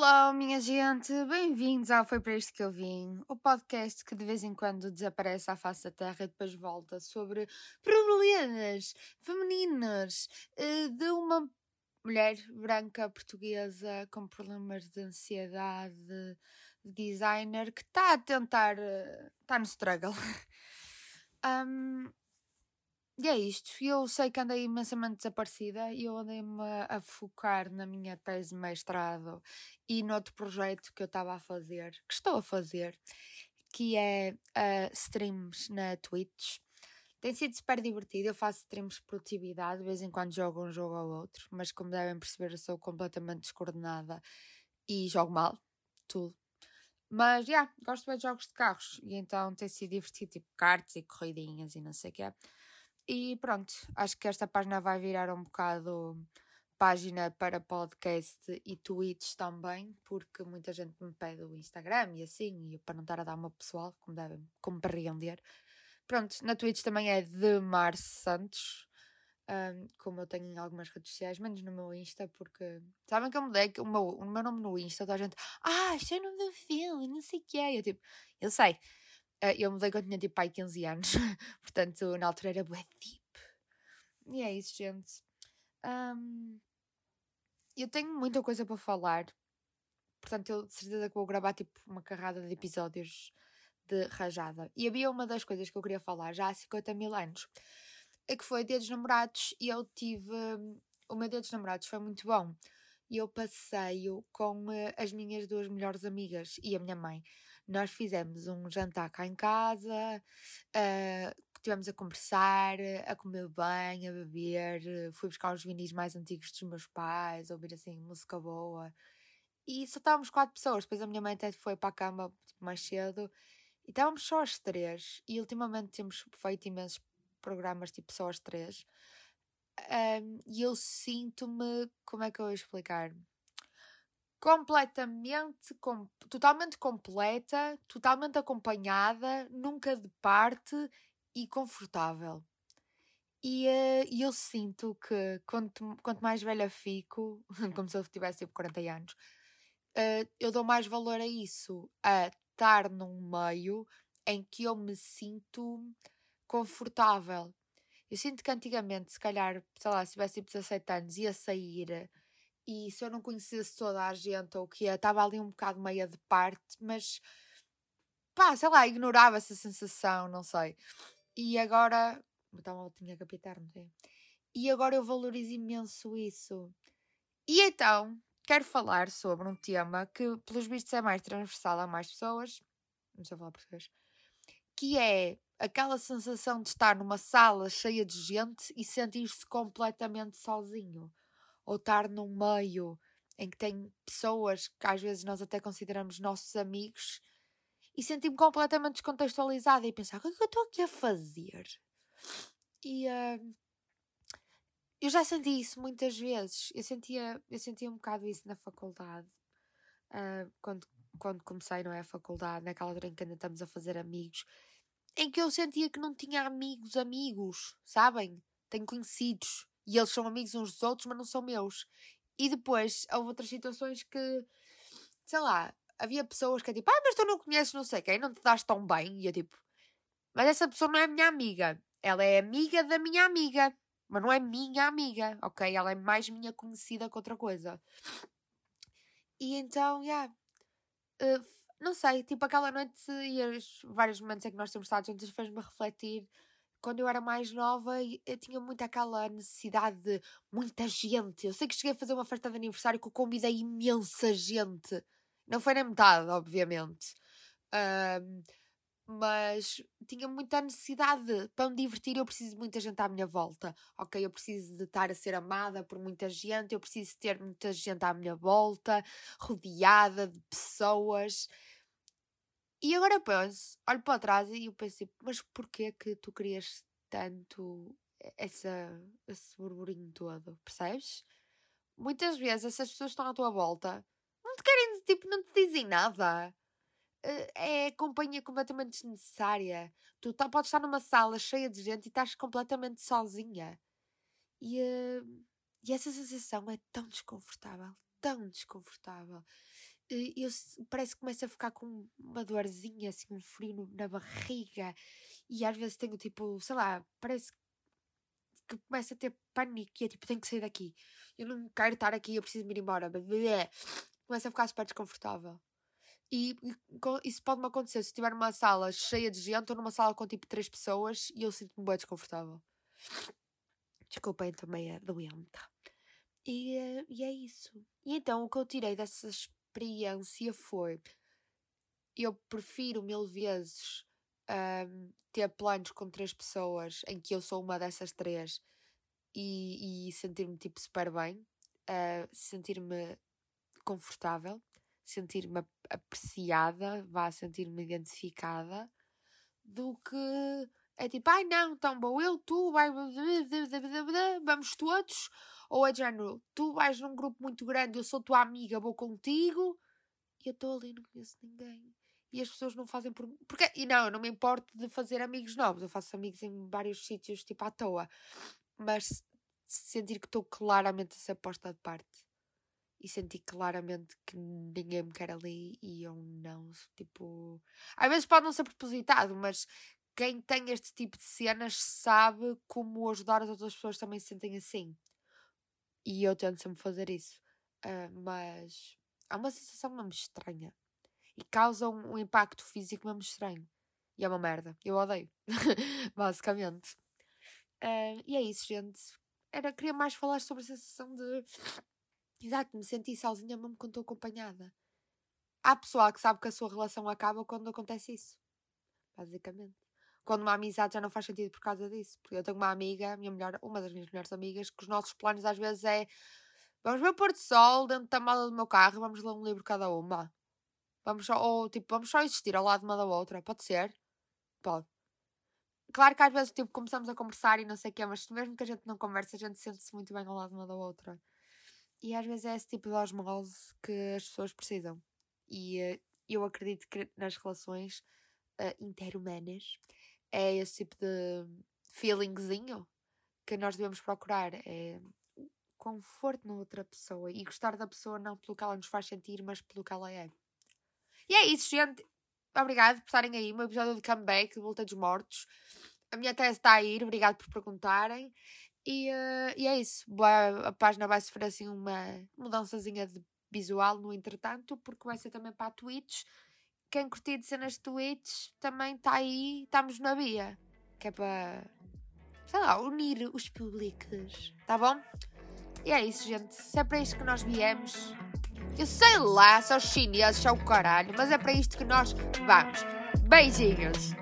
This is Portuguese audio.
Hello, minha gente, bem-vindos ao Foi para isto que eu vim, o podcast que de vez em quando desaparece à face da Terra e depois volta sobre problemas femininos eh, de uma mulher branca portuguesa com problemas de ansiedade, de designer que está a tentar, está no struggle. um, E é isto. Eu sei que andei imensamente desaparecida e eu andei-me a focar na minha tese de mestrado e no outro projeto que eu estava a fazer, que estou a fazer, que é uh, streams na Twitch. Tem sido super divertido. Eu faço streams de produtividade, de vez em quando jogo um jogo ou outro, mas como devem perceber, eu sou completamente descoordenada e jogo mal, tudo. Mas, já, yeah, gosto bem de jogos de carros e então tem sido divertido, tipo karts e corridinhas e não sei o que é. E pronto, acho que esta página vai virar um bocado página para podcast e tweets também, porque muita gente me pede o Instagram e assim, e para não estar a dar uma pessoal, como devem compreender. Pronto, na Twitch também é de Mars Santos, um, como eu tenho em algumas redes sociais, menos no meu Insta, porque sabem que eu mudei o meu, o meu nome no Insta, toda a gente, ah, isto é o nome do filme, não sei o que é. Eu tipo, eu sei, eu mudei quando tinha tipo pai 15 anos, portanto na altura era bué deep. E é isso, gente. Um, eu tenho muita coisa para falar, portanto eu de certeza que vou gravar tipo uma carrada de episódios de rajada. E havia uma das coisas que eu queria falar já há 50 mil anos, é que foi Dia dos Namorados e eu tive. O meu Dia dos Namorados foi muito bom. E eu passei-o com uh, as minhas duas melhores amigas e a minha mãe nós fizemos um jantar cá em casa, uh, estivemos a conversar, a comer bem, a beber, fui buscar os vinis mais antigos dos meus pais, ouvir assim música boa. E só estávamos quatro pessoas, depois a minha mãe até foi para a cama tipo, mais cedo e estávamos só as três. E ultimamente temos feito imensos programas tipo só as três. Um, e eu sinto-me, como é que eu vou explicar? Completamente, com, totalmente completa, totalmente acompanhada, nunca de parte e confortável. E uh, eu sinto que quanto, quanto mais velha fico, como se eu tivesse tipo 40 anos, uh, eu dou mais valor a isso, a estar num meio em que eu me sinto confortável. Eu sinto que antigamente, se calhar, sei lá, se tivesse tipo 17 anos, ia sair e se eu não conhecesse toda a gente ou o que é, estava ali um bocado meia de parte, mas pá, sei lá, ignorava essa sensação, não sei. E agora, então tinha que apitar, não sei. E agora eu valorizo imenso isso. E então, quero falar sobre um tema que, pelos vistos, é mais transversal a mais pessoas, não sei falar português, que é aquela sensação de estar numa sala cheia de gente e sentir-se completamente sozinho ou estar num meio em que tem pessoas que às vezes nós até consideramos nossos amigos e senti-me completamente descontextualizada e pensar o que é que eu estou aqui a fazer? E uh, eu já senti isso muitas vezes. Eu sentia, eu sentia um bocado isso na faculdade. Uh, quando, quando comecei, não é? A faculdade, naquela altura em que ainda estamos a fazer amigos, em que eu sentia que não tinha amigos, amigos, sabem? Tenho conhecidos. E eles são amigos uns dos outros, mas não são meus. E depois houve outras situações que, sei lá, havia pessoas que é tipo, ah, mas tu não conheces não sei quem, não te dás tão bem. E eu tipo, mas essa pessoa não é minha amiga. Ela é amiga da minha amiga. Mas não é minha amiga, ok? Ela é mais minha conhecida que outra coisa. E então, já. Yeah, uh, não sei, tipo aquela noite e os vários momentos em que nós temos estado juntos fez-me refletir quando eu era mais nova, eu tinha muito aquela necessidade de muita gente. Eu sei que cheguei a fazer uma festa de aniversário que eu convidei imensa gente. Não foi nem metade, obviamente. Um, mas tinha muita necessidade para me divertir. Eu preciso de muita gente à minha volta, ok? Eu preciso de estar a ser amada por muita gente, eu preciso ter muita gente à minha volta, rodeada de pessoas. E agora penso, olho para trás e eu penso, tipo, mas porquê que tu querias tanto essa, esse burburinho todo, percebes? Muitas vezes essas pessoas estão à tua volta, não te querem, tipo, não te dizem nada. Eh, é companhia completamente desnecessária. Tu tá, podes estar numa sala cheia de gente e estás completamente sozinha. E, uh, e essa sensação é tão desconfortável, tão desconfortável. Eu, parece que começo a ficar com uma dorzinha, assim, um frio na barriga. E às vezes tenho tipo, sei lá, parece que começa a ter pânico e é tipo, tenho que sair daqui. Eu não quero estar aqui, eu preciso me ir embora. Começa a ficar super desconfortável. E, isso pode-me acontecer se estiver numa sala cheia de gente ou numa sala com tipo três pessoas e eu sinto-me bem desconfortável. Desculpem, também é doente. E, eh, e é isso. E então o que eu tirei dessa experiência foi: eu prefiro mil vezes um, ter planos com três pessoas em que eu sou uma dessas três e, e sentir-me tipo super bem, uh, sentir-me confortável, sentir-me apreciada, vá sentir-me identificada, do que é tipo, ai não, então vou eu, tu, vai, vamos todos, ou é de género, tu vais num grupo muito grande, eu sou tua amiga, vou contigo, e eu estou ali, não conheço ninguém e as pessoas não fazem por. Porque, e não, eu não me importo de fazer amigos novos, eu faço amigos em vários sítios, tipo à toa, mas sentir que estou claramente a ser posta de parte e sentir claramente que ninguém me quer ali e eu não, tipo. Às vezes pode não ser propositado, mas quem tem este tipo de cenas sabe como ajudar as outras pessoas também se sentem assim. E eu tento sempre fazer isso. Uh, mas há uma sensação mesmo estranha e causam um impacto físico mesmo estranho. E é uma merda. Eu odeio. Basicamente. Uh, e é isso, gente. Era, queria mais falar sobre a sensação de. Exato, me sentir sozinha mesmo quando estou acompanhada. Há pessoal que sabe que a sua relação acaba quando acontece isso. Basicamente. Quando uma amizade já não faz sentido por causa disso. Porque eu tenho uma amiga, minha melhor, uma das minhas melhores amigas, que os nossos planos às vezes é vamos ver o pôr do sol dentro da mala do meu carro vamos ler um livro cada uma. Vamos só, ou tipo, vamos só existir ao lado uma da outra. Pode ser? Pode. Claro que às vezes tipo, começamos a conversar e não sei o quê, mas mesmo que a gente não converse, a gente sente-se muito bem ao lado uma da outra. E às vezes é esse tipo de osmose que as pessoas precisam. E uh, eu acredito que nas relações uh, interhumanas é esse tipo de feelingzinho que nós devemos procurar. É conforto na outra pessoa e gostar da pessoa não pelo que ela nos faz sentir, mas pelo que ela é. E é isso, gente. Obrigado por estarem aí. Meu episódio de comeback, de Volta dos Mortos. A minha tese está a ir. Obrigado por perguntarem. E, uh, e é isso. A, a página vai sofrer assim uma mudançazinha de visual no entretanto, porque vai ser também para a Twitch. Quem curtir de cenas de Twitch também está aí. Estamos na via. Que é para, sei lá, unir os públicos. Tá bom? E é isso, gente. Se é para isto que nós viemos, eu sei lá, são chineses, são o caralho, mas é para isto que nós vamos. Beijinhos!